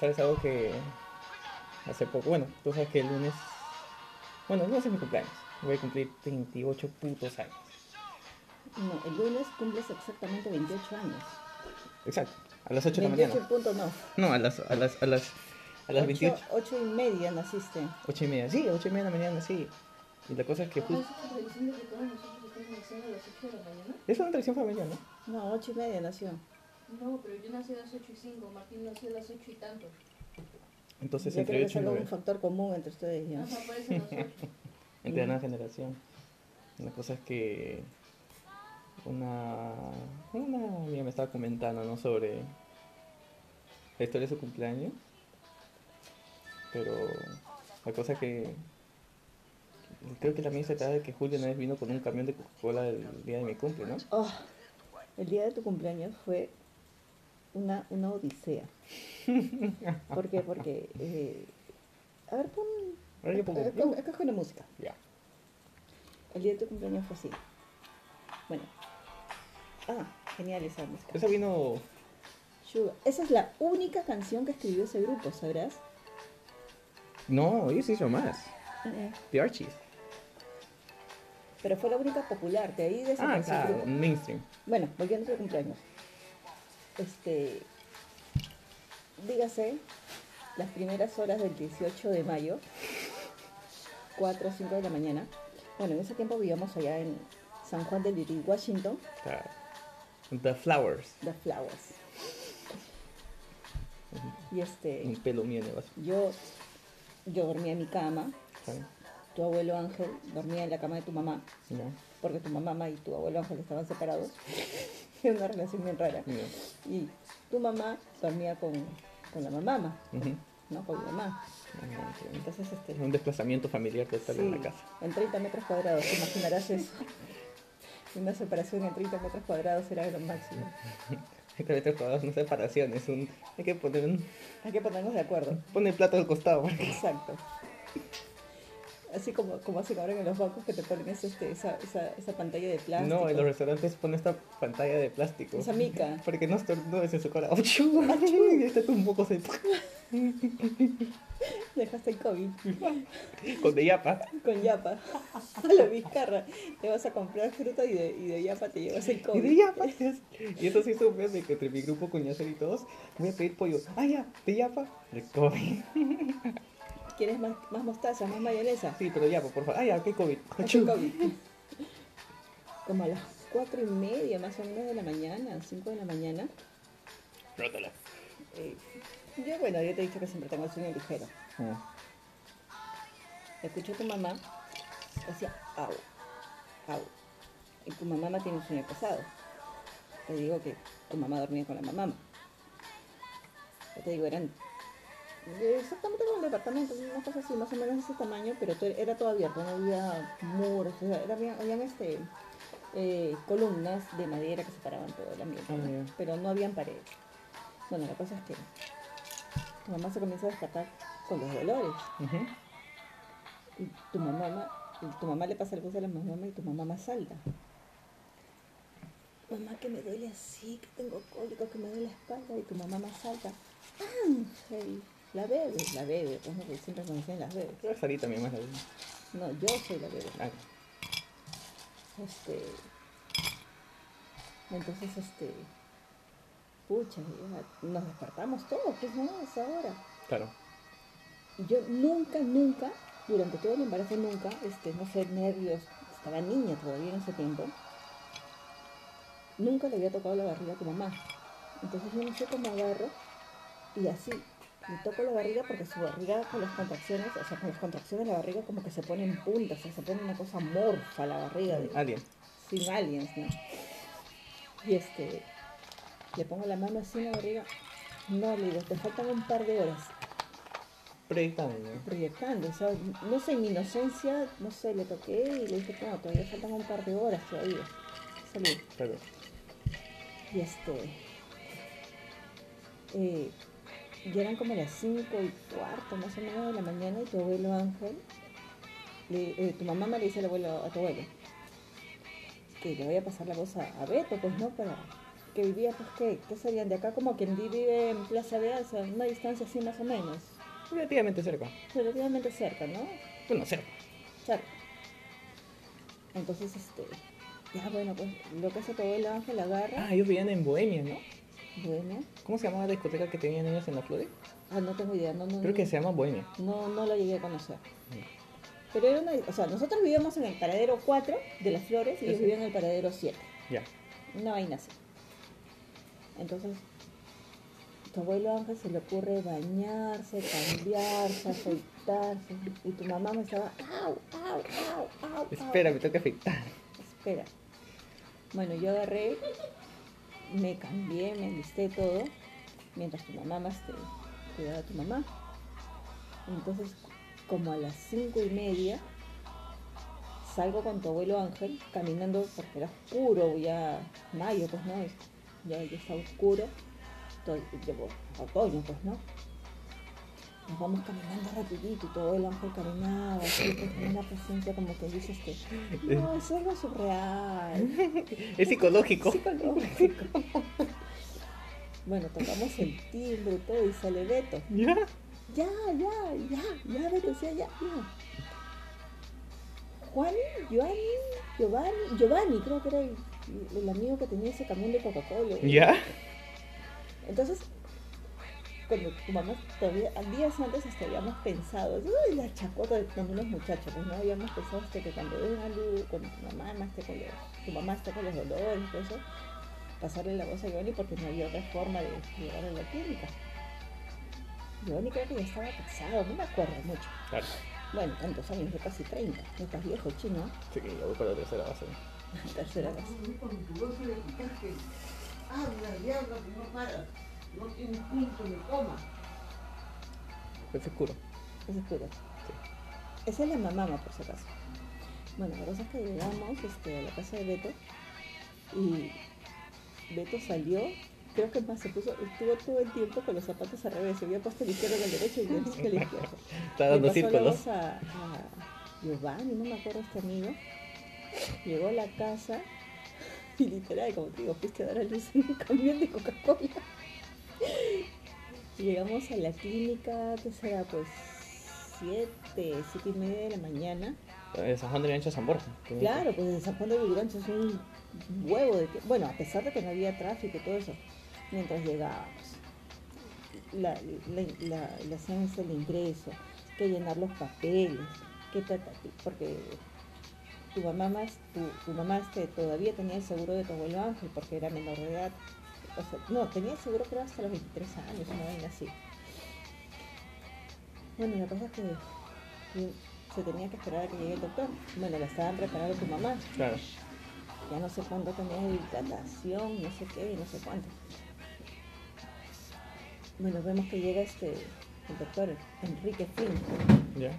¿Sabes algo que hace poco? Bueno, tú sabes que el lunes. Bueno, el lunes es mi cumpleaños. Voy a cumplir 28 putos años. No, el lunes cumples exactamente 28 años. Exacto, a las 8 de la 28 mañana. punto no. No, a las, a las, a las, a las 28. 8 y media naciste. 8 y media, sí, 8 y media de la mañana, sí. Y la cosa es que. Ah, ¿Es una tradición de que todos nosotros estamos naciendo a las 8 de la mañana? es una tradición familiar, ¿no? No, 8 y media nació. No, pero yo nací a las 8 y 5, Martín nació a las 8 y tanto. Entonces, Yo creo entre 8 y es algo, 9. un factor común entre ustedes ya. Ajá, por eso las 8. Entre la nueva generación. La cosa es que. Una. Una amiga me estaba comentando, ¿no? Sobre. La historia de su cumpleaños. Pero. La cosa que. Creo que también se trata de que Julio una vez vino con un camión de Coca-Cola el día de mi cumple, ¿no? Oh, el día de tu cumpleaños fue una, una odisea. ¿Por qué? Porque... eh, a ver, pon... Acá- acá con la música. Ya. El día de tu cumpleaños fue así. Bueno. Ah, genial esa música. Esa vino. Sugar. Esa es la única canción que escribió ese grupo, ¿sabrás? No, ellos hizo más. Eh, The Archies. Pero fue la única popular, de ahí Ah, desapareció el claro, mainstream. Bueno, volviendo a tu cumpleaños. Este. Dígase, las primeras horas del 18 de mayo, 4 o 5 de la mañana. Bueno, en ese tiempo vivíamos allá en San Juan del Liri, Washington. The Flowers. The Flowers. Y este, Un pelo mío vaso. yo, yo dormía en mi cama, tu abuelo Ángel dormía en la cama de tu mamá, porque tu mamá y tu abuelo Ángel estaban separados. Una relación bien rara. Y tu mamá dormía con, con la mamá, Ujú. ¿no? Con mi mamá. Entonces, este. Un desplazamiento familiar total en sí, la casa. en 30 metros cuadrados, te imaginarás eso. Una separación en 30 metros cuadrados era lo máximo. Esta vez todas no separaciones, un, hay que poner un, Hay que ponernos de acuerdo. pone el plato al costado. Exacto. Así como, como hacen ahora en los bancos que te ponen ese, este, esa, esa, esa pantalla de plástico. No, en los restaurantes pone esta pantalla de plástico. Esa mica. Porque no estornudes en su cara. ¡Achú! Y este un poco se... Dejaste el COVID Con de yapa. con yapa. La vizcarra. Te vas a comprar fruta y de, y de yapa te llevas el Y COVID. de yapa. Y eso sí supe de que entre mi grupo Yasser y todos, voy a pedir pollo. Ah, ya, de yapa. De COVID. ¿Quieres más, más mostaza, más mayonesa? Sí, pero yapa, por favor. Ah, ya, ok, COVID. Hace Achú. COVID. Como a las cuatro y media más o menos de la mañana, cinco de la mañana. Rótala. eh, yo, bueno, yo te he dicho que siempre tengo el sueño ligero. Ah, Escucho a tu mamá, decía, au, au. Y tu mamá tiene un sueño pesado. Te digo que tu mamá dormía con la mamá. Yo te digo, eran exactamente como el departamento, una cosa así, más o menos de ese tamaño, pero era todo abierto, no había muros, o sea, era, había, habían este, eh, columnas de madera que separaban todo el ambiente, Ah, ¿no? ya. pero no habían paredes. Bueno, la cosa es que tu mamá se comienza a despertar con los dolores. Y tu mamá, tu mamá le pasa el voz a la mamá y tu mamá más alta. Mamá que me duele así, que tengo cólico, que me duele la espalda y tu mamá más alta. Ángel, la bebé, la bebé, pues no, que siempre me dicen las bebés. Creo que Sarita mi más. No, yo soy la bebé. Ah, Este. Entonces, este. Pucha, ya nos despertamos todos, pues no, a esa hora. claro. Y yo nunca, nunca, durante todo el embarazo, nunca, este, no sé, nervios, estaba niña todavía en ese tiempo, nunca le había tocado la barriga a tu mamá. Entonces yo no sé cómo agarro y así, le toco la barriga porque su barriga con las contracciones, o sea, con las contracciones la barriga como que se pone en punta, o sea, se pone una cosa morfa la barriga, de, Alien. sin aliens, ¿no? Y este, le pongo la mano así en la barriga, no, le digo, te faltan un par de horas Proyectando, proyectando, o sea, no sé, en mi inocencia, no sé, le toqué y le dije, no, todavía faltan un par de horas todavía. Salud. Claro. Y este, eh, ya eran como las cinco y cuarto más o menos de la mañana y tu abuelo Ángel, le- eh, tu mamá me le dice al abuelo, a tu abuelo, que le voy a pasar la voz a, a Beto, pues no, para, que vivía, pues, ¿qué? ¿Qué serían? De acá como quien vive en Plaza de o sea, una distancia así más o menos. Relativamente cerca. Relativamente cerca, ¿no? Bueno, cerca. Cerca. Entonces, este, ya bueno, pues lo que hace todo el ángel agarra, Ah, ellos vivían en Bohemia, ¿no? Bueno, ¿Cómo se llamaba la discoteca que tenían ellos en la Flores? ah, no tengo idea, no, no, Creo que se llama Bohemia. no, no la llegué a conocer. Pero era una, o sea, nosotros vivíamos en el paradero 4 de las flores y ellos Sí. vivían en el paradero 7. Ya. Una vaina así. Entonces, tu abuelo Ángel se le ocurre bañarse, cambiarse, afeitarse. Y tu mamá me estaba, au, au, au, au. au". Espera, me tengo que afeitar. Espera. Bueno, yo agarré, me cambié, me alisté todo, mientras tu mamá más te cuidaba a tu mamá. Entonces, como a las cinco y media, salgo con tu abuelo Ángel caminando porque era oscuro, ya mayo, pues no, ya, ya está oscuro, todo, otoño, pues no. Nos vamos caminando rapidito y tu abuelo Ángel caminaba así, pues con una presencia como que dices que no, es algo surreal. Es psicológico. Psicológico. bueno, tocamos el timbre y todo y sale Beto. ¿Ya? Ya, ya, ya, ya, Beto, decía ya, ya. Juan, Giovanni, Giovanni, Giovanni, creo que era el, el amigo que tenía ese camión de Coca-Cola. ¿Ya? Entonces, cuando tu mamá todavía, días antes hasta habíamos pensado, uy, la chacota de con unos muchachos, pues no habíamos pensado hasta que cuando den a luz, cuando tu mamá esté con los, tu mamá esté con los dolores todo eso, pasarle la voz a Giovanni porque no había otra forma de llegar a la clínica. Giovanni creo que ya estaba casado, no me acuerdo mucho. Claro. Bueno, tantos años, de casi 30, no estás viejo, chino, Sí, ya voy para la tercera base. tercera vez. Con tu voz le quitaste. Habla y habla que no paras. No tienes punto ni coma. Es oscuro. Es oscuro. Esa es la mamama, por si acaso. Bueno, la cosa es que llegamos este, a la casa de Beto y Beto salió, creo que más se puso, estuvo todo el tiempo con los zapatos al revés, se había puesto el izquierdo con el derecho y yo el el izquierdo. Está dando pasó la círculos. voz a, a Giovanni, no me acuerdo este amigo. Llegó a la casa y literal, como te digo, fuiste a dar a luz en un camión de Coca-Cola. Llegamos a la clínica, que será pues siete, siete y media de la mañana. Eh, San Juan de Ancha San Borja. Claro, pues en San Juan de Lurigancho es un huevo de. Bueno, a pesar de que no había tráfico y todo eso, mientras llegábamos. La, la, la, la hacían es el ingreso, que llenar los papeles, que ta, ta, ti, porque tu mamá más, tu, tu mamá este, todavía tenía el seguro de tu abuelo Ángel porque era menor de edad. O sea, no, tenía seguro creo hasta los 23 años, una vaina así. Bueno, la cosa es que que se tenía que esperar a que llegue el doctor. Bueno, la estaban preparando tu mamá. Claro. Ya no sé cuánto tenía de dilatación, no sé qué, no sé cuánto. Bueno, vemos que llega este, el doctor Enrique Flynn. ¿Ya?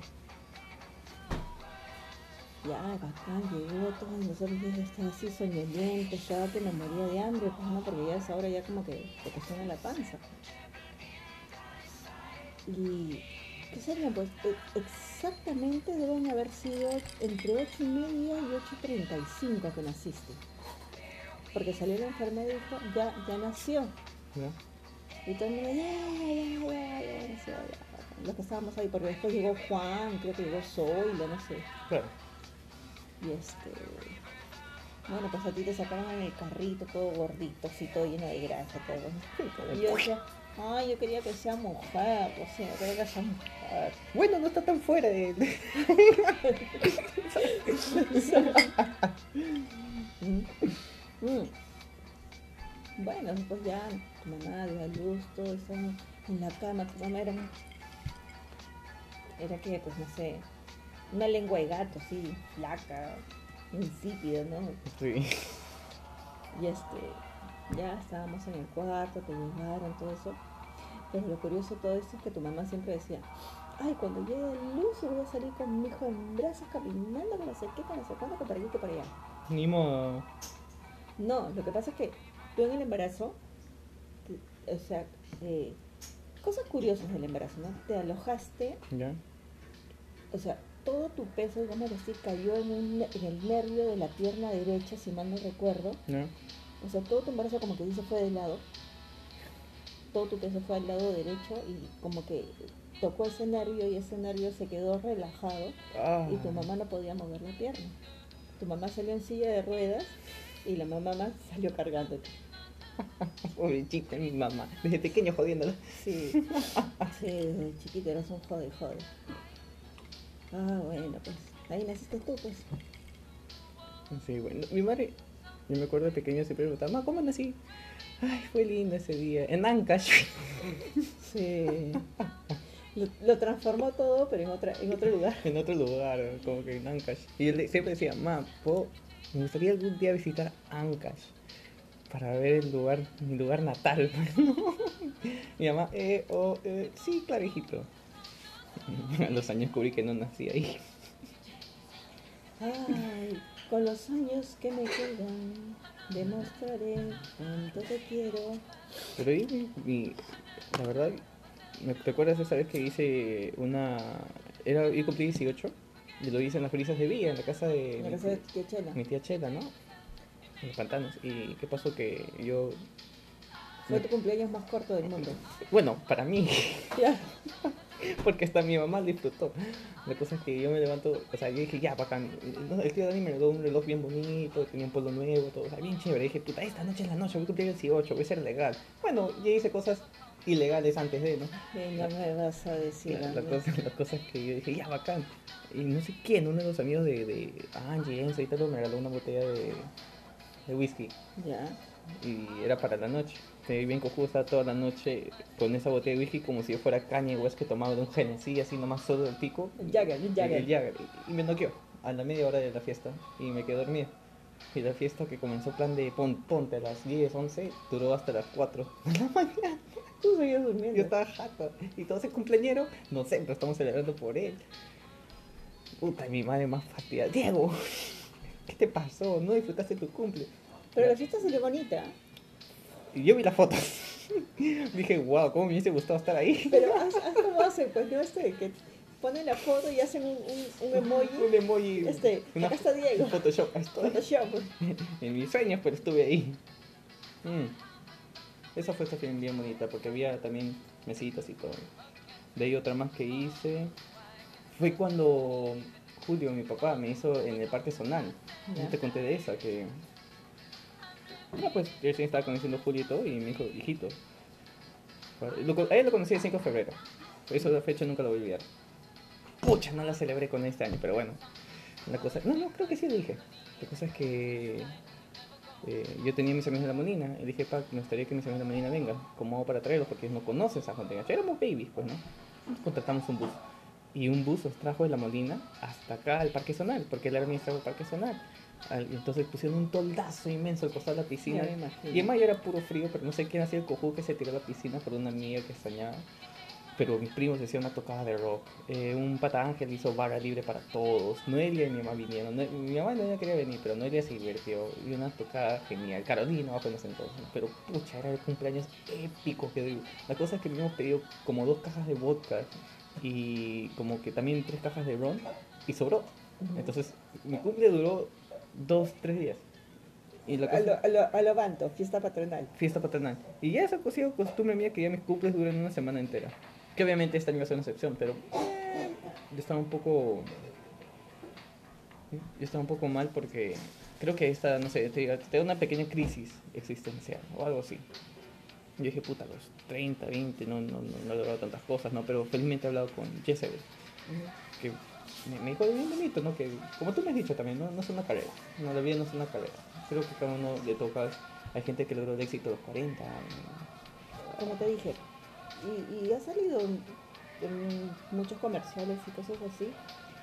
Ya, bacán, llegó todo, y nosotros ya estaba así soñoliento, estaba que me moría de hambre, pues no, porque ya a esa hora ya como que te cocina la panza. Y, ¿qué serían? Pues e- exactamente deben haber sido entre 8 y media y 8 y 35 que naciste. Porque salió la enfermera y dijo, ya, ya nació. ¿Ya? Y todo el mundo, ya, ya, ya, ya, nació, ya. Los que estábamos ahí, porque después llegó Juan, creo que llegó Zoila, no sé. Claro. Y este. Bueno, pues a ti te sacaron en el carrito todo gordito, así todo lleno de grasa, todo. Y yo decía, ay, yo quería que sea mujer, o sea, quería que sea mujer. Bueno, no está tan fuera de. de- Mm. Bueno, pues ya tu mamá dio a luz, todo eso en la cama, tu mamá era. Era que, pues no sé, una lengua de gato así, flaca, insípida, ¿no? Sí. Y este, ya estábamos en el cuarto, te llevaron, todo eso. Pero lo curioso de todo esto es que tu mamá siempre decía, ay, cuando llegue la luz voy a salir con mi hijo en brazos caminando, que no sé qué, que no sé cuándo, que para allá, que para allá. Ni modo. No, lo que pasa es que tú en el embarazo, te- o sea, eh, cosas curiosas del embarazo, ¿no? Te alojaste, ¿Ya? o sea, todo tu peso, digamos así, cayó en, un, en el nervio de la pierna derecha, si mal no recuerdo. O sea, todo tu embarazo como que se fue de lado. Todo tu peso fue al lado derecho y como que tocó ese nervio y ese nervio se quedó relajado Ah. y tu mamá no podía mover la pierna. Tu mamá salió en silla de ruedas y la mamá más salió cargándote. Pobre chica, mi mamá. Desde pequeño jodiéndola. Sí, sí, desde chiquito eras un jode, jode. Ah, bueno, pues ahí naciste tú, pues. Sí, bueno. Mi madre, yo me acuerdo de pequeño siempre me preguntaba, "Ma, ¿cómo nací? Ay, fue lindo ese día. En Ancash. Sí. Lo, lo transformó todo, pero en, otra, en otro lugar. en otro lugar, como que en Ancash. Y yo le- siempre decía, ma, ¿puedo- me gustaría algún día visitar Ancash para ver el lugar, mi lugar natal. mi mamá, eh, oh, eh, sí, claro, hijito. A los años descubrí que no nací ahí. Ay, con los años que me quedan, demostraré cuánto te quiero. Pero mi- la verdad, ¿me recuerdas esa vez que hice una... Era, yo cumplí 18 y lo hice en las brisas de Villa, en la casa de... La mi- casa de tía Chela. mi tía Chela, ¿no? En los pantanos. ¿Y qué pasó? Que yo... Fue tu cumpleaños más corto del mundo. Bueno, para mí, Ya. porque hasta mi mamá disfrutó. La cosa es que yo me levanto, o sea, yo dije, ya, bacán. El tío Dani me regaló un reloj bien bonito, tenía un polo nuevo, todo, o sea, bien chévere. dije, puta, esta noche es la noche, voy a cumplir el 18, voy a ser legal. Bueno, ya hice cosas ilegales antes de, ¿no? No me vas a decir. La, la cosa, la cosa es que yo dije, ya, bacán. Y no sé quién, uno de los amigos de, de Angie, Enzo y tal, me regaló una botella de, de whisky. Ya. y era para la noche. Me bien cojudo, estaba toda la noche con esa botella de whisky como si yo fuera Kanye West que tomaba de un Genesí así nomás solo del pico. El Jagger, el Y- Jagger. el. Y, y me noqueó a la media hora de la fiesta y me quedé dormido. Y la fiesta que comenzó plan de pon- ponte a las 10, 11, duró hasta las 4 de la mañana. Tú seguías durmiendo. Yo estaba jato. Y todo ese cumpleañero, no sé, pero estamos celebrando por él. Puta, mi madre más fastidiada. Diego, ¿qué te pasó? ¿No disfrutaste tu cumple? Pero la fiesta salió bonita. Y yo vi las fotos. Dije, wow, cómo me hubiese gustado estar ahí. Pero haz, haz como hacen, pues no este, que ponen la foto y hacen un, un, un emoji. Un emoji. Este, una- acá está Diego. Photoshop. estoy. Photoshop. En mis sueños, pero estuve ahí. Mm. Esa fue esta bien, bien bonita porque había también mesitas y todo. De ahí otra más que hice. Fue cuando Julio, mi papá, me hizo en el Parque Zonal. Ya. Yo te conté de esa que. Ya pues, yo recién estaba conociendo a Julio y me dijo, hijito. Lo, a él lo conocí el 5 de febrero. Por eso la fecha nunca la voy a olvidar. Pucha, no la celebré con este año, pero bueno. La cosa. No, no, creo que sí lo dije. La cosa es que. eh, yo tenía mis amigos de la Molina y dije, pa, me gustaría que mis amigos de la Molina vengan. ¿Cómo hago para traerlos? Porque ellos no conocen San Juan de. Éramos babies, pues, ¿no? Contratamos un bus. Y un bus los trajo de la Molina hasta acá al Parque Zonal, porque él era administrador del Parque Zonal. Entonces pusieron un toldazo inmenso al costado de la piscina. Y en mayo era puro frío, pero no sé quién hacía el cojú que se tiró a la piscina por una amiga que extrañaba. Pero mis primos hacían una tocada de rock. Eh, un pata ángel hizo barra libre para todos. Noelia y mi mamá vinieron. No- mi mamá no quería venir, pero Noelia se divirtió. Y una tocada genial. Carolina apenas entonces. Pero pucha, era el cumpleaños épico que doy. La cosa es que habíamos pedido como dos cajas de vodka y como que también tres cajas de ron y sobró. Entonces mi cumple duró dos, tres días. Y la A cosa- lo, a lo, a lo Banto, fiesta patronal. fiesta patronal. Y ya esa ha sido costumbre mía que ya mis cumples duran una semana entera. Que obviamente esta año va a ser una excepción, pero eh, yo estaba un poco... Yo estaba un poco mal porque creo que esta, no sé, te tengo una pequeña crisis existencial o algo así. Yo dije, puta, los 30, 20, no, no, no, no he logrado tantas cosas, ¿no? Pero felizmente he hablado con Jezebel, que me, me dijo bien bonito, ¿no? Que como tú me has dicho también, ¿no? No es una carrera, no, la vida no es una carrera. Creo que cada uno le toca, hay gente que logró el éxito a los 40, Como te dije. Y, y ha salido en, en muchos comerciales y cosas así.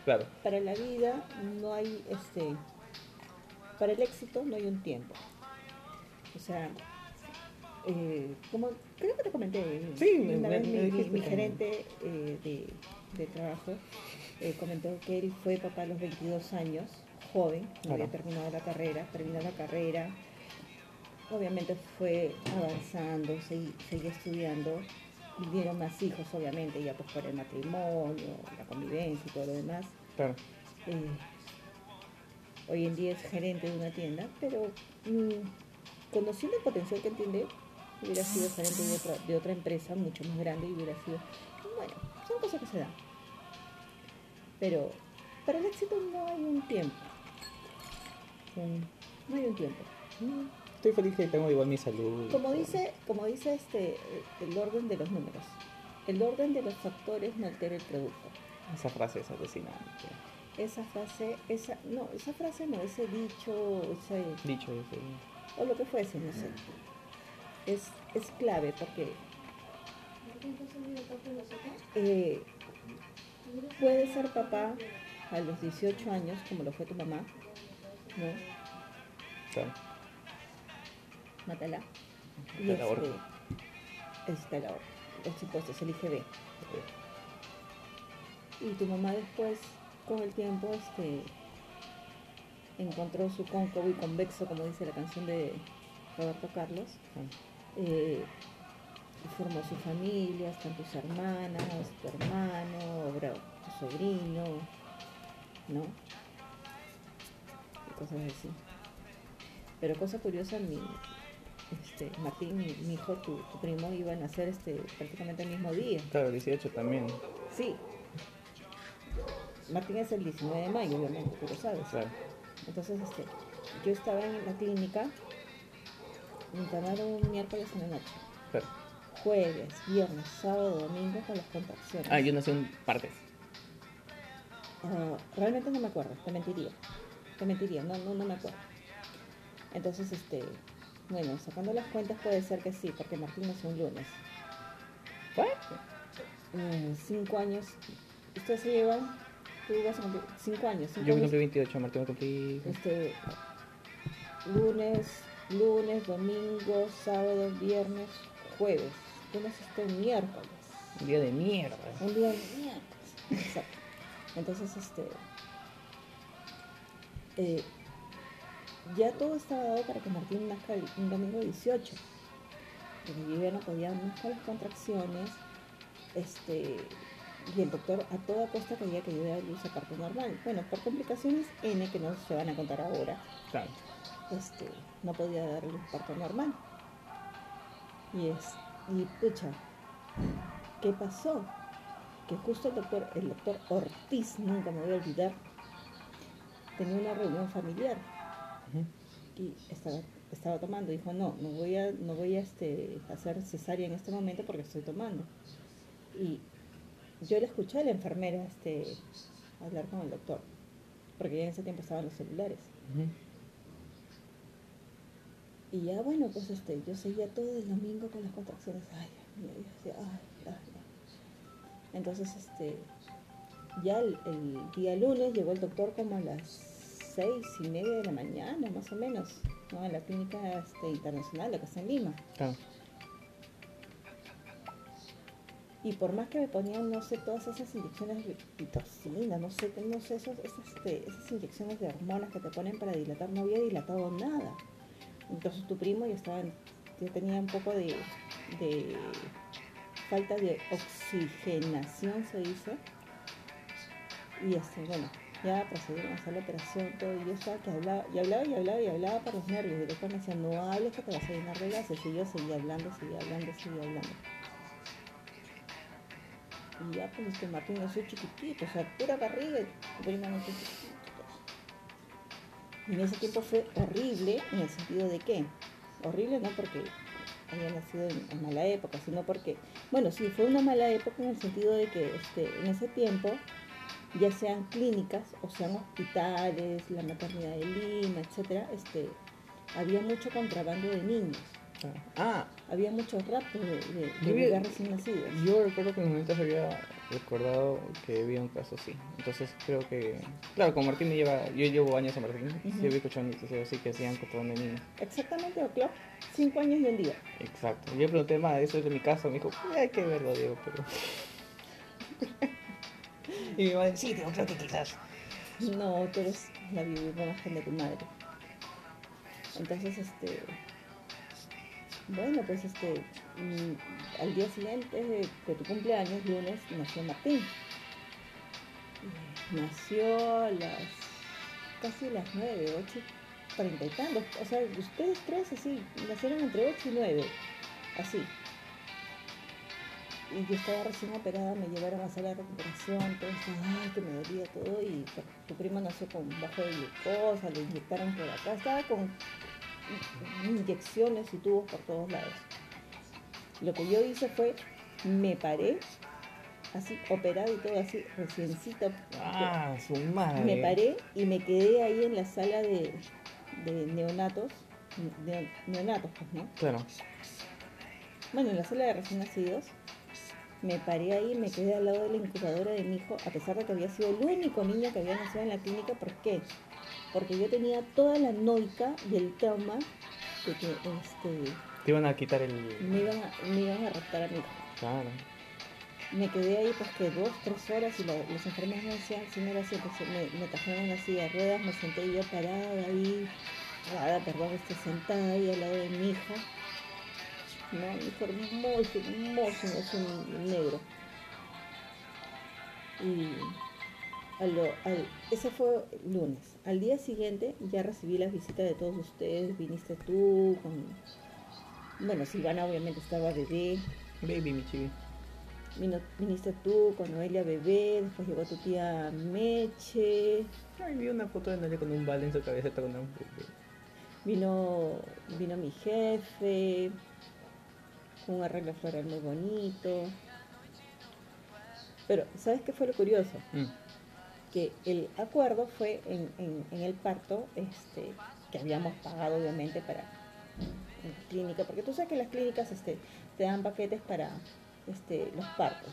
claro, Para la vida no hay este. Para el éxito no hay un tiempo. O sea, eh, como creo que te comenté, Sí, me- una me- vez me mi, gerente eh, de, de trabajo eh, comentó que él fue papá a los 22 años, joven, no había terminado la carrera, terminó la carrera, obviamente fue avanzando, seguía estudiando, vivieron más hijos, obviamente, ya pues por el matrimonio, la convivencia y todo lo demás. claro. Eh, hoy en día es gerente de una tienda, pero mm, conociendo el potencial que tiene, hubiera sido gerente de otra, de otra empresa mucho más grande y hubiera sido, bueno, son cosas que se dan. Pero para el éxito no hay un tiempo. Un- no hay un tiempo. Estoy feliz que tengo igual mi salud. Como dice, como dice este, el orden de los números, el orden de los factores no altera el producto. Esa frase es alucinante. Esa frase, esa, no, esa frase no, ese dicho, ese, Dicho ese. o lo que fuese, no sé. Es, es clave porque ¿Martín, te has servido parte de la sopa? eh, puedes ser papá a los 18 años, como lo fue tu mamá, ¿no? Claro. Mátala. Y este, está la ahorco. Por supuesto, es el IGB. Y tu mamá después, con el tiempo, este, encontró su cóncavo y convexo, como dice la canción de Roberto Carlos. Eh, formó su familia, están tus hermanas, tu hermano, tu sobrino, ¿no? Y cosas así. Pero cosa curiosa, mi, este, Martín, mi, mi hijo, tu, tu primo, iba a nacer este, prácticamente el mismo día. Claro, 18 también. Sí. Martín es el 19 de mayo, obviamente, tú lo sabes. Claro. Entonces, este, yo estaba en la clínica, me internaron un miércoles en la noche, claro. Jueves, viernes, sábado, domingo con las contracciones. Ah, yo nací en partes. Ah, realmente no me acuerdo, te mentiría. Te mentiría, no, no, no me acuerdo. Entonces, este, bueno, sacando las cuentas puede ser que sí, porque Martín nació un lunes. Eh, cinco años. ¿Ustedes se llevan? Tú vas a cumplir cinco años. Cinco Yo me cumplí 28, Martín me cumplí. Este, lunes, lunes, domingo, sábado, viernes, jueves. Tú naciste un miércoles. Un día de mierda. Un día de miércoles. Exacto. Entonces, este. eh, ya todo estaba dado para que Martín nazca un domingo 18. Pero yo ya no podía más con las contracciones. Este. Y el doctor a toda costa quería que yo diera a luz a parto normal. Bueno, por complicaciones N que no se van a contar ahora Claro. este, no podía darle un parto normal. Y es, y pucha, ¿qué pasó? Que justo el doctor, el doctor Ortiz, nunca me voy a olvidar, tenía una reunión familiar y estaba, estaba tomando. Dijo, no, no voy a, no voy a este, hacer cesárea en este momento porque estoy tomando. Y yo le escuché a la enfermera este, hablar con el doctor, porque ya en ese tiempo estaban los celulares. Y ya bueno, pues este, yo seguía todo el domingo con las contracciones. Ay, Dios mío, yo decía, ay, ay, ay. Entonces, este, ya el, el día lunes llegó el doctor como a las seis y media de la mañana, más o menos, ¿no? En la clínica este, internacional, la que está en Lima. Y por más que me ponían, no sé, todas esas inyecciones de pitocina, no sé, no sé, esos- esas, este, esas inyecciones de hormonas que te ponen para dilatar, no había dilatado nada. Entonces tu primo ya estaba, ya tenía un poco de, de falta de oxigenación, se dice. Y este, bueno, ya procedieron a hacer la operación, todo, y yo estaba que hablaba, y hablaba, y hablaba, y hablaba por los nervios. Y doctor me decía, no hables que te vas a llenar de. Y yo seguía hablando, seguía hablando, seguía hablando. Y ya pues este Martín nació chiquitito, o sea, pura barriga, prima nació chiquitito. Y en ese tiempo fue horrible en el sentido de qué? Horrible no porque haya nacido en, en mala época, sino porque, bueno, sí, fue una mala época en el sentido de que este, en ese tiempo, ya sean clínicas o sean hospitales, la maternidad de Lima, etcétera, este, había mucho contrabando de niños. Ah, había mucho rapto de, de, de Yo recién nacidos. yo recuerdo que en momentos había recordado que había un caso así. Entonces creo que. Claro, con Martín me lleva. Yo llevo años a Martín. Ujú. Yo había escuchado noticias así que hacían contrabando de niños. Exactamente, Oclop, cinco años y un día. Exacto. Yo pregunté más, eso es de mi caso. Me dijo, hay que verlo, Diego, pero. y mi madre, sí, Diego, creo que quizás. No, tú eres la imagen de tu madre. Entonces, este. Bueno, pues este. mm, al día siguiente de, tu cumpleaños, lunes, nació Martín. Y Nació a las. casi las nueve, ocho, treinta y tantos. O sea, ustedes tres así, nacieron entre 8 y 9. Así. Y yo estaba recién operada, me llevaron a sala de recuperación, todo ay, que me dolía todo. Y tu- primo nació con bajo de glucosa, le inyectaron por acá. Estaba con inyecciones y tubos por todos lados. Lo que yo hice fue, me paré, así, operado y todo así, reciencita. Ah, su madre. Me paré y me quedé ahí en la sala de, de neonatos. neo- neonatos, pues, ¿no? Claro. Bueno, en la sala de recién nacidos. Me paré ahí, me quedé al lado de la incubadora de mi hijo, a pesar de que había sido el único niño que había nacido en la clínica. ¿Por qué? Porque yo tenía toda la noica y el trauma de que este, Te iban a quitar el. me, iban a, me iban a raptar a mi hijo. Claro. Me quedé ahí pues que dos, tres horas y la- los enfermeros me decían, señora, siéntese, me, me trajeron silla de ruedas, me senté yo parada ahí, parada, perdón, este, sentada ahí al lado de mi hijo. No, mi hijo hermoso, hermoso, es un negro. Y al, al, ese fue el lunes. Al día siguiente ya recibí las visitas de todos ustedes, viniste tú, con... Bueno, Silvana obviamente estaba bebé, Baby, mi chibi. Vino- viniste tú con Noelia bebé, después llegó tu tía Meche, Ay, vi una foto de Noelia con un bal en su cabeza con un vino, vino mi jefe, con un arreglo floral muy bonito. Pero, ¿sabes qué fue lo curioso? Mm. Que el acuerdo fue en, en- en el parto, este, que habíamos pagado obviamente para la clínica, porque tú sabes que las clínicas este, te dan paquetes para este, los partos.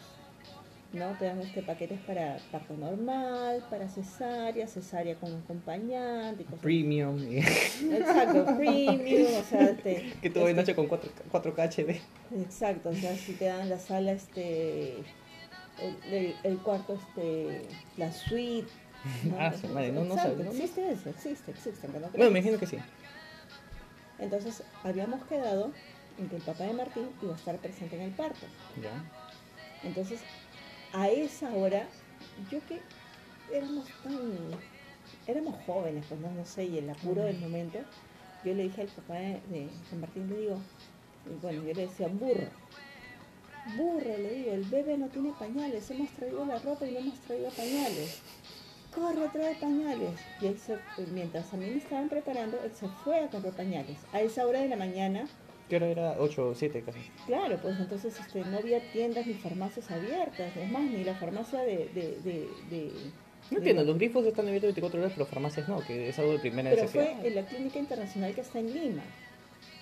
¿no? Te dan este paquetes para parto normal, para cesárea, cesárea con acompañante cosas Premium. Exacto, premium, o sea, este, que todo en este, noche con 4, 4K HD. Exacto, o sea, si te dan la sala, este, el, el- el cuarto, este, la suite. Ah, su madre, no, no sabía, no- no- existe eso, existe, existe. no Bueno, me imagino que sí. Entonces, habíamos quedado en que el papá de Martín iba a estar presente en el parto. Ya. Entonces, a esa hora, yo que éramos tan, éramos jóvenes, pues no, no sé, y el apuro del momento, yo le dije al papá de, de San Martín, le digo, y bueno, yo le decía, burro, burro, le digo, el bebé no tiene pañales, hemos traído la ropa y no hemos traído pañales. Corre, trae pañales. Y él se, mientras a mí me estaban preparando, él se fue a comprar pañales. A esa hora de la mañana, ¿Qué hora era? 8 o 7 casi. Claro, pues entonces este, no había tiendas ni farmacias abiertas, es más, ni la farmacia de... de, de, de- No entiendo, los grifos están abiertos 24 horas, pero farmacias no, que es algo de primera Pero necesidad. fue en la clínica internacional que está en Lima.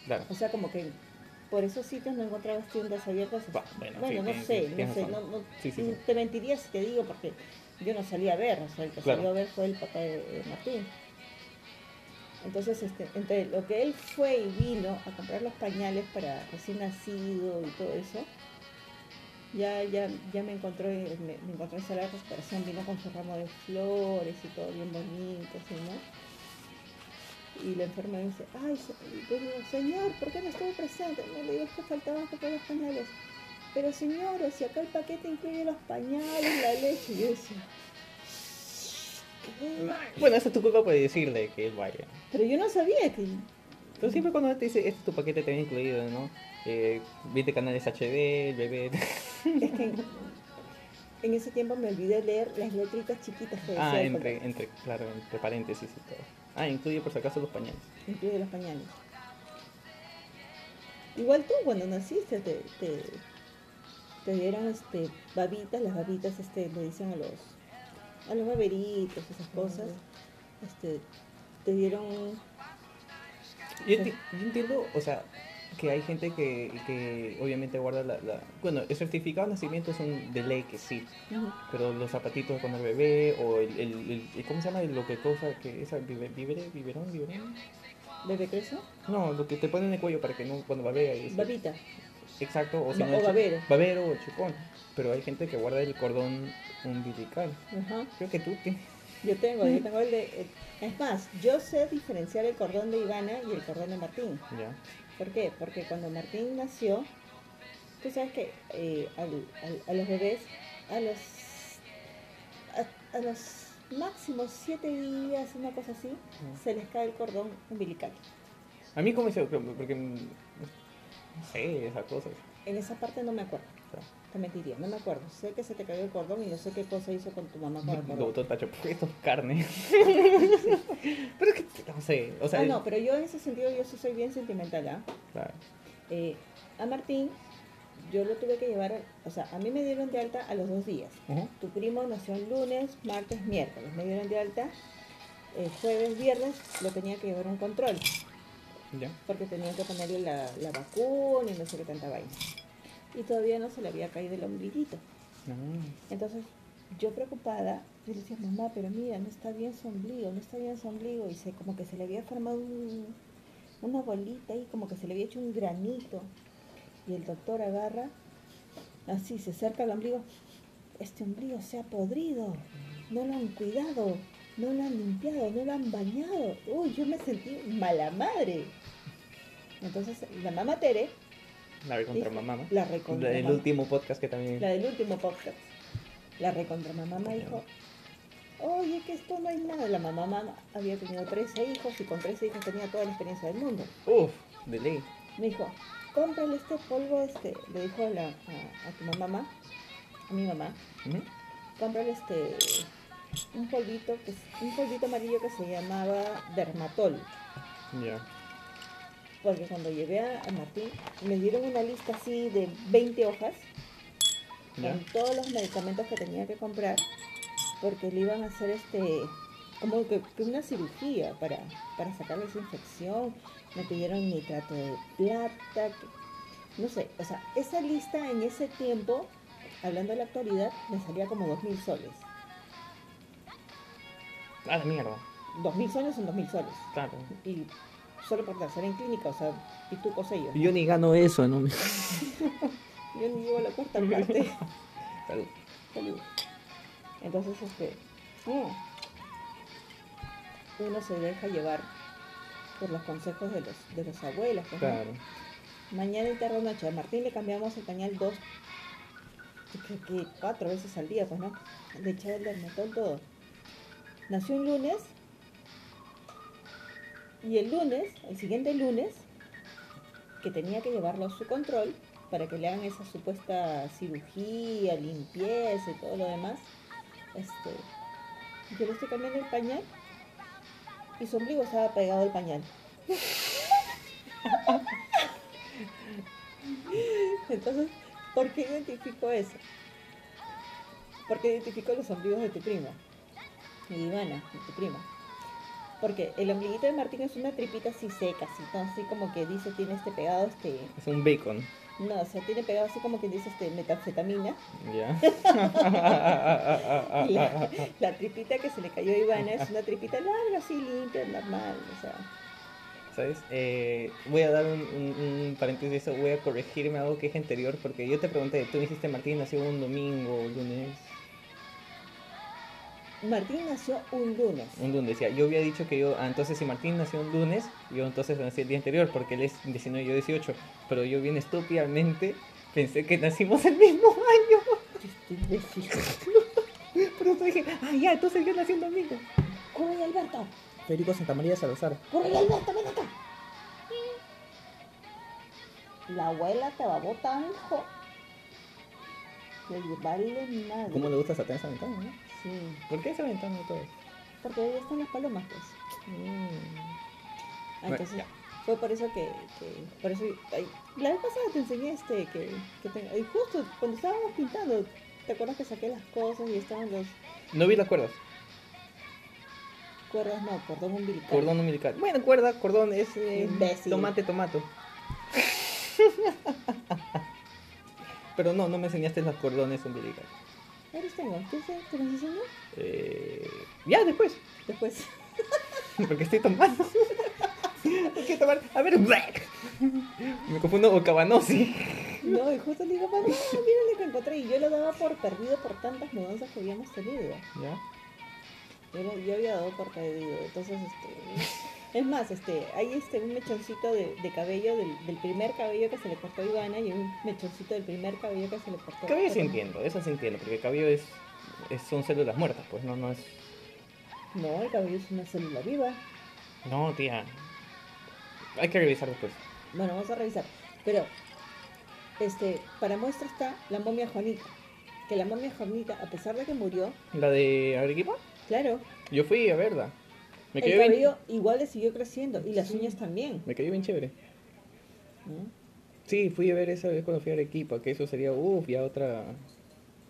Claro. O sea, como que por esos sitios no encontrabas tiendas abiertas. Va, bueno, sí, no sé, no sé, no, no- Sí, te mentiría si te digo porque yo no salí a ver, o sea, el que Claro. salió a ver fue el papá de, de Martín. Entonces, este, entre lo que él fue y vino a comprar los pañales para recién nacido y todo eso, ya, ya, ya me encontró, en- me, me encontró en sala de vino con su ramo de flores y todo bien bonito, así, ¿no? Y la enfermera dice, ay, señor, ¿por qué no estuvo presente? No le digo, es que faltaban los pañales. Pero señora, si acá el paquete incluye los pañales, la leche, y yo decía, ¿qué? Bueno, esa es tu culpa por decirle que él vaya. Pero yo no sabía que... Pero siempre cuando te dice, este es tu paquete, te viene incluido, ¿no? Eh, 20 canales HD, el bebé. Es que en, ese tiempo me olvidé leer las letritas chiquitas que decía ah, entre, entre, claro, entre paréntesis y todo. Ah, incluye por si acaso los pañales. incluye los pañales. Igual tú cuando naciste te, te, te dieron este babitas, las babitas este le dicen a los a los baberitos, esas cosas, este te dieron Yo, enti- yo entiendo, o sea, que hay gente que, que obviamente guarda la, la- Bueno, el certificado de nacimiento es un de ley que sí, pero los zapatitos con el bebé o el, el, el- ¿cómo se llama? Lo que cosa que esa vive, biberón, biberón. bebé creso, No, lo que te ponen en el cuello para que no cuando babea sí. babita. Exacto, o si Ba- no o babero. babero o chupón. Pero hay gente que guarda el cordón umbilical. Ajá. Creo que tú tienes. Yo tengo, yo tengo el de el- es más, yo sé diferenciar el cordón de Ivana y el cordón de Martín. Ya. ¿Por qué? Porque cuando Martín nació, tú sabes que eh, al- al- a los bebés, a los, a, a los máximo siete días, una cosa así, se les cae el cordón umbilical. A mí como dice, porque mm, no sé, esas cosas. En esa parte no me acuerdo, sea, te mentiría, no me acuerdo. Sé que se te cayó el cordón y no sé qué cosa hizo con tu mamá con el Lo cordón. botó el tacho, porque esto es carne. pero es que, no sé, o sea... Ah, no, pero yo en ese sentido yo sí soy bien sentimental, ¿ah? Claro. Eh, a Martín yo lo tuve que llevar, o sea, a mí me dieron de alta a los dos días. Tu primo nació el lunes, martes, miércoles. Me dieron de alta. eh, jueves, viernes lo tenía que llevar a un control. Ya. Porque tenía que ponerle la, la vacuna y no sé qué tanta vaina. Y todavía no se le había caído el ombliguito. Ah, Entonces, yo preocupada, yo le decía, mamá, pero mira, no está bien su ombligo, no está bien su ombligo. Y se, como que se le había formado un- una bolita ahí, como que se le había hecho un granito. Y el doctor agarra, así, se acerca al ombligo. Este ombligo se ha podrido, no lo han cuidado, no lo han limpiado, no lo han bañado. Uy, yo me sentí mala madre. Entonces, la mamá Tere, la recontra mamá, la recontra El último podcast que también... la del último podcast, la recontra mamá me dijo, oye, que esto no hay nada. La mamá, mamá había tenido 13 hijos y con 13 hijos tenía toda la experiencia del mundo. Uf, de ley. Me dijo, cómprale este polvo, este, le dijo a, la- a- a tu mamá, a mi mamá, Ujú. cómprale este, un polvito, que, un polvito amarillo que se llamaba dermatol. Ya. Porque cuando llevé a, a Martín, me dieron una lista así de 20 hojas Ya. con todos los medicamentos que tenía que comprar porque le iban a hacer este como que, que una cirugía para, para sacarle esa infección me pidieron nitrato de plata que- no sé, o sea, esa lista en ese tiempo hablando de la actualidad me salía como dos mil soles Ah, la mierda. dos mil soles son dos mil soles Claro. y solo por estar en clínica, o sea, y tú ellos Yo ni gano eso, ¿no? yo ni llevo la cuarta parte Salud. Salud. Entonces, este, uno se deja llevar por los consejos de los, de los abuelos. pues, ¿no? Claro. Mañana y tarde noche. A Martín le cambiamos el pañal dos, creo que cuatro veces al día, pues, ¿no? Le echaba el dermatol todo. Nació un lunes y el lunes, el siguiente lunes, que tenía que llevarlo a su control para que le hagan esa supuesta cirugía, limpieza y todo lo demás, este, yo le estoy cambiando el pañal y su ombligo estaba pegado al pañal. Entonces, ¿por qué identifico eso? Porque identifico los ombligos de tu prima, de Ivana, de tu prima. Porque el ombliguito de Martín es una tripita así seca, así, ¿no? así como que dice, tiene este pegado, este, Es un bacon. no, o sea, tiene pegado así como que dice, este, metanfetamina. Ya. La, la tripita que se le cayó a Ivana es una tripita larga, así limpia, normal, o sea. ¿Sabes? Eh, voy a dar un, un, un paréntesis de eso, voy a corregirme algo que es anterior, porque yo te pregunté, tú me dijiste Martín nació un domingo, un lunes, Martín nació un lunes. un lunes, decía, yo había dicho que yo, ah, entonces si Martín nació un lunes, yo entonces nací el día anterior, porque él es 19 y yo 18, pero yo bien estúpidamente pensé que nacimos el mismo año, Este imbécil. por eso dije, ah ya, entonces yo nací un domingo. ¡Corre, Alberto! Federico Santamaría Salazar. ¡Corre, Alberto, ven acá! La abuela te va a botar, hijo. Que vale nada. ¿Cómo le gusta Satán esa ventana, no? ¿Por qué esa ventana y todo eso? porque ahí están las palomas, pues. Mm. Ah, Entonces, fue por eso que, que por eso, ay, la vez pasada te enseñé este, que, que te- y justo cuando estábamos pintando, ¿te acuerdas que saqué las cosas y estaban los No vi las cuerdas. cuerdas, no, cordón umbilical? Cordón umbilical. Bueno, cuerda, cordón, es eh, tomate, tomato. Pero no, no me enseñaste los cordones umbilicales. Los tengo, ¿quieres que te los enseño? Eh, ya, después. Después. Porque estoy tomando. Quiero tomar. A ver. Me confundo con cabanosi. No, y justo le digo, mami, mira lo que encontré. Y yo lo daba por perdido por tantas mudanzas que habíamos tenido. Ya. Yo, yo había dado por perdido. Entonces, este. Es más, este, hay este un mechoncito de, de cabello del, del primer cabello que se le cortó a Ivana y un mechoncito del primer cabello que se le cortó Cabello sí entiendo, eso sí entiendo, porque cabello es, es- son células muertas, pues no, no es. No, el cabello es una célula viva. No, tía. Hay que revisar después. Bueno, vamos a revisar. Pero, este, para muestra está la momia Juanita. Que la momia Juanita, a pesar de que murió, ¿La de Arequipa? claro, Yo fui a verla. Me el cayó, bien, cabello igual le siguió creciendo y las Sí. uñas también. me cayó bien chévere. ¿no? Sí, fui a ver esa vez cuando fui a Arequipa, que eso sería, uff, ya otra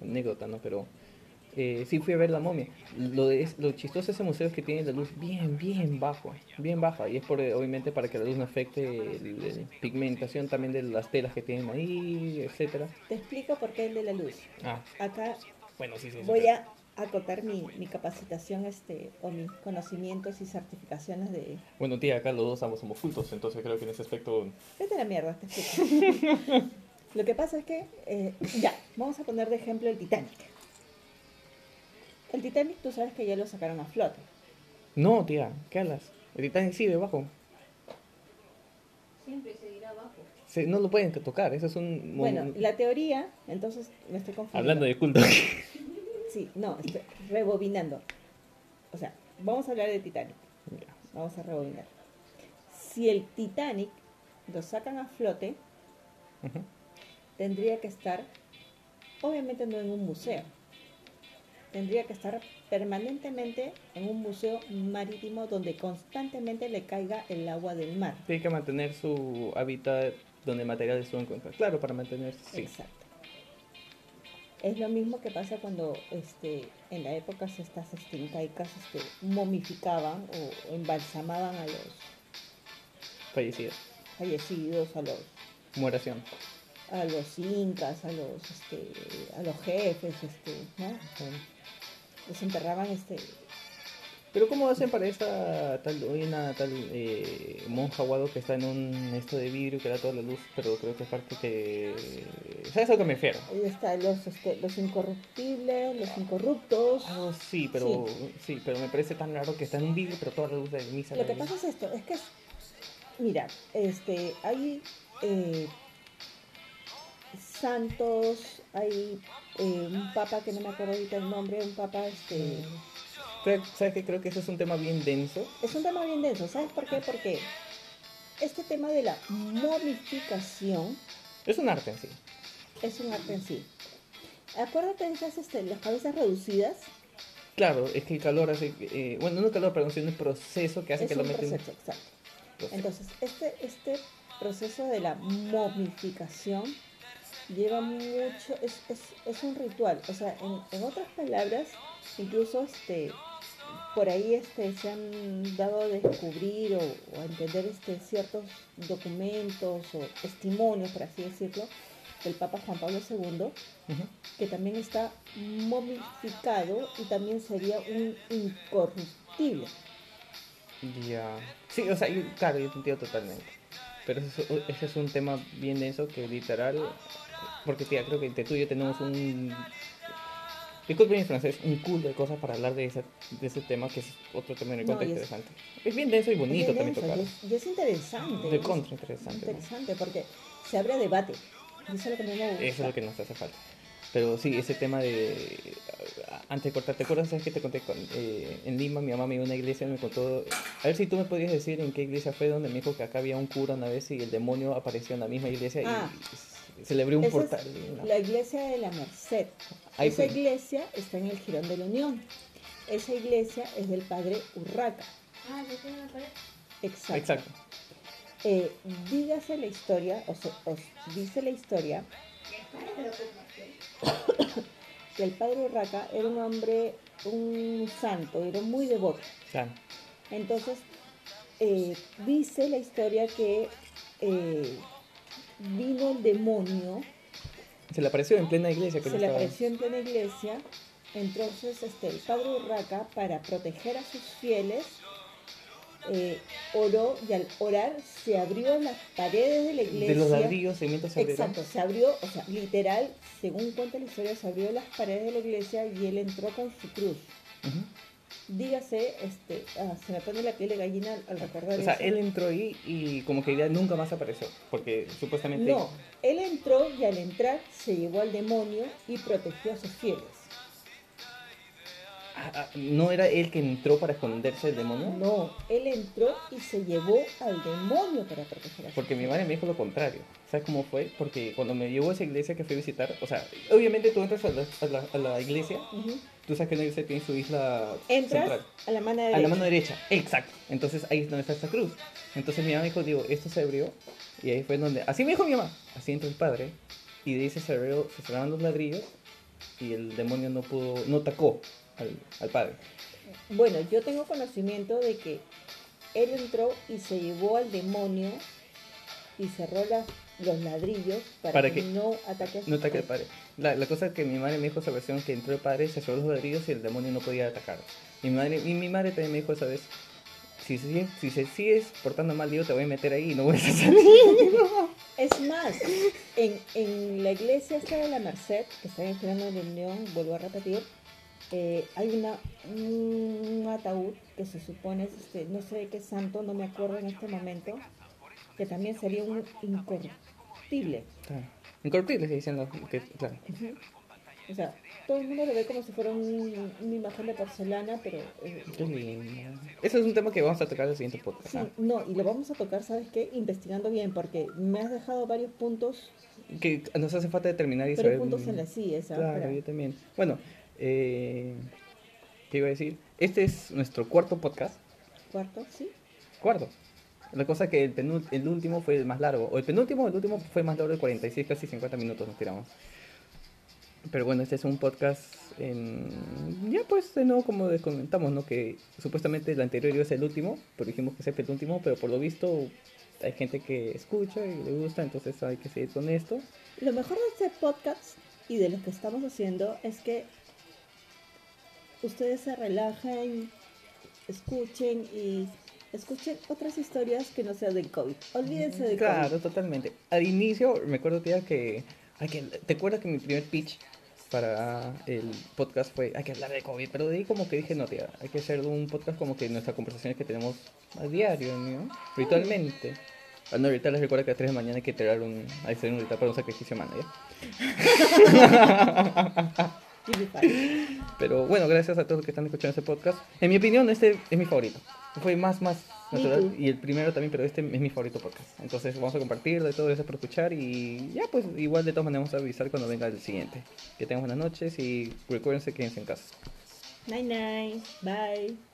anécdota, ¿no? Pero eh, sí fui a ver la momia. Lo, de, lo chistoso de ese museo es que tiene la luz bien, bien bajo, bien baja. Y es por, obviamente para que la luz no afecte la pigmentación también de las telas que tienen ahí, etcétera. Te explico por qué el de la luz. Ah, Acá bueno, sí. sí. voy a acotar mi, mi capacitación este, o mis conocimientos y certificaciones de... Bueno, tía, acá los dos ambos somos cultos, entonces creo que en ese aspecto... Vete a la mierda, te explico. Lo que pasa es que, eh, ya, vamos a poner de ejemplo el Titanic. El Titanic, tú sabes que ya lo sacaron a flote. No, tía, ¿qué hablas? El Titanic sigue bajo. Siempre seguirá abajo. Se- no lo pueden tocar, eso es un... Bueno, la teoría, entonces me estoy confundiendo. Hablando de culto. Sí, no, estoy rebobinando. O sea, vamos a hablar de Titanic. Vamos a rebobinar. Si el Titanic lo sacan a flote, tendría que estar, obviamente no en un museo, tendría que estar permanentemente en un museo marítimo donde constantemente le caiga el agua del mar. Tiene que mantener su hábitat donde materiales suelen encontrar. Claro, para mantener, sí. Exacto. Es lo mismo que pasa cuando este, en la época estas este, incaicas este, momificaban o embalsamaban a los Fallecido. fallecidos, a los, Mueración. a los incas, a los, este, a los jefes, este, ¿no? Los enterraban este, Pero ¿cómo hacen para esa tal, una tal eh, monja guado que está en un esto de vidrio que da toda la luz, pero creo que es parte que... ¿Sabes a lo que me refiero? ahí está, los, este, los incorruptibles, los incorruptos. Ah, sí, pero sí. pero me parece tan raro que está en un vidrio, pero toda la luz de misa. Lo que pasa es esto, es que, es- mira, este, hay eh, santos, hay eh, un papa que no me acuerdo ahorita el nombre, un papa, este, ¿Sabes qué? Creo que ese es un tema bien denso. es un tema bien denso, ¿sabes por qué? Porque este tema de la momificación Es un arte en sí. es un arte en sí. Acuérdate de esas, este, las cabezas reducidas, Claro, es que el calor hace... eh, bueno, no el calor, perdón, sino el proceso que hace es que lo un meten... proceso, exacto. Proceso. Entonces, este, este proceso de la momificación lleva mucho, es, es, es un ritual. O sea, en, en otras palabras, incluso este, por ahí este, se han dado a descubrir o, o a entender este, ciertos documentos o testimonios, por así decirlo, del Papa Juan Pablo II, que también está momificado y también sería un incorruptible. Ya. Sí, o sea, yo- claro, yo te entiendo totalmente. Pero ese es, ese es un tema bien denso que literal. Porque, tía, creo que entre tú y yo tenemos un. Disculpe mi francés, un cool de cosas para hablar de ese, de ese tema, que es otro tema de No, contra y es- interesante. Es bien denso y bonito también tocar. y es- Y es interesante. De contra interesante. porque se abre debate. Y eso es lo que a me gusta. Eso es lo que nos hace falta. Pero sí, ese tema de... Antes de cortar, ¿te acuerdas? ¿Sabes que te conté? Con- eh, en Lima mi mamá me iba a una iglesia y me contó... A ver si tú me podías decir en qué iglesia fue donde me dijo que acá había un cura una vez y el demonio apareció en la misma iglesia y Ah. Se le abrió un Esa portal. La iglesia de la Merced. Ahí Esa fue. iglesia está en el Girón de la Unión. Esa iglesia es del padre Urraca. Ah, ¿ya tiene la pared? Exacto. Exacto. Eh, dígase la historia, o, se- os dice la historia, que el padre Urraca era un hombre, un santo, era muy devoto. Claro. Entonces, eh, dice la historia que eh, vino el demonio, Se le apareció en plena iglesia. Que se le apareció en plena iglesia, entonces este, el padre Urraca, para proteger a sus fieles, eh, oró y al orar se abrió las paredes de la iglesia. De los ladrillos, cimientos se abrieron. Exacto, se abrió, o sea, literal, según cuenta la historia, se abrió las paredes de la iglesia y él entró con su cruz. Ujú. Dígase, este, ah, se me pone la piel de gallina al, al recordar O sea, eso. él entró ahí y como que ya nunca más apareció. Porque supuestamente... No, él entró y al entrar se llevó al demonio y protegió a sus fieles. Ah, ah, ¿No era él que entró para esconderse del demonio? No, él entró y se llevó al demonio para proteger a su Porque mi madre me dijo lo contrario. ¿Sabes cómo fue? Porque cuando me llevó a esa iglesia que fui a visitar, o sea, obviamente tú entras a la, a la- a la iglesia, tú sabes que una iglesia tiene su isla Entras central. a la mano A derecha. la mano derecha, exacto. Entonces ahí es donde está esta cruz. Entonces mi mamá me dijo, digo, esto se abrió. Y ahí fue donde, así me dijo mi mamá, así entró el padre. Y de ahí se abrió, se cerraron los ladrillos. Y el demonio no pudo, no atacó al, al padre. Bueno, yo tengo conocimiento de que él entró y se llevó al demonio y cerró la- los ladrillos para, Para que, que no ataque a su No ataque al padre. La, la cosa es que mi madre me dijo esa versión que entró el padre, se cerró los ladrillos y el demonio no podía atacar. Y mi madre, y mi madre también me dijo esa vez, si si se sigues portando mal, yo te voy a meter ahí y no voy a salir. Es más, en, en la iglesia esta de la Merced, que está en Girando de Unión, vuelvo a repetir, eh, hay una, un ataúd que se supone, es este, no sé de qué santo, no me acuerdo en este momento, que también sería un incorruptible. Claro. Incorruptible se dicen los que, claro. O sea, todo el mundo lo ve como si fuera un- una imagen de porcelana, pero... eh, Qué lindo. Ese es un tema que vamos a tocar en el siguiente podcast. sí, ¿ah? no, y lo vamos a tocar, ¿sabes qué? Investigando bien, porque me has dejado varios puntos, Que nos hace falta determinar y saber. puntos en la silla, ¿sabes? Claro, Para- yo también. Bueno, eh, ¿qué iba a decir? Este es nuestro cuarto podcast. Cuarto, ¿sí? Cuarto. La cosa que el, el último fue el más largo. O el penúltimo, el último fue más largo de 46, casi 50 minutos nos tiramos. Pero bueno, este es un podcast en... Ya pues, de nuevo, como les comentamos, ¿no? Que supuestamente el anterior iba a ser el último, pero dijimos que es el penúltimo, pero por lo visto hay gente que escucha y le gusta, entonces hay que seguir con esto. Lo mejor de este podcast y de lo que estamos haciendo es que ustedes se relajen, escuchen y escuchen otras historias que no sean del COVID. Olvídense del Claro, COVID. totalmente. Al inicio, me acuerdo, tía, que, hay que... ¿Te acuerdas que mi primer pitch para el podcast fue hay que hablar de COVID? Pero de ahí como que dije, no, tía, hay que hacer un podcast como que nuestras conversaciones que tenemos a diario, ¿no? Ritualmente. Ah, no, ahorita les recuerdo que a las 3 de la mañana hay que tirar un... Hay que hacer un ritual para un sacrificio humano, ¿ya? Pero bueno, gracias a todos los que están escuchando este podcast. En mi opinión, este es mi favorito. Fue más, más natural. Y el primero también, pero este es mi favorito podcast. Entonces vamos a compartir de todo eso por escuchar. Y ya, pues igual de todas maneras vamos a avisar cuando venga el siguiente. Que tengan buenas noches y recuérdense quédense en casa. Night night. Bye.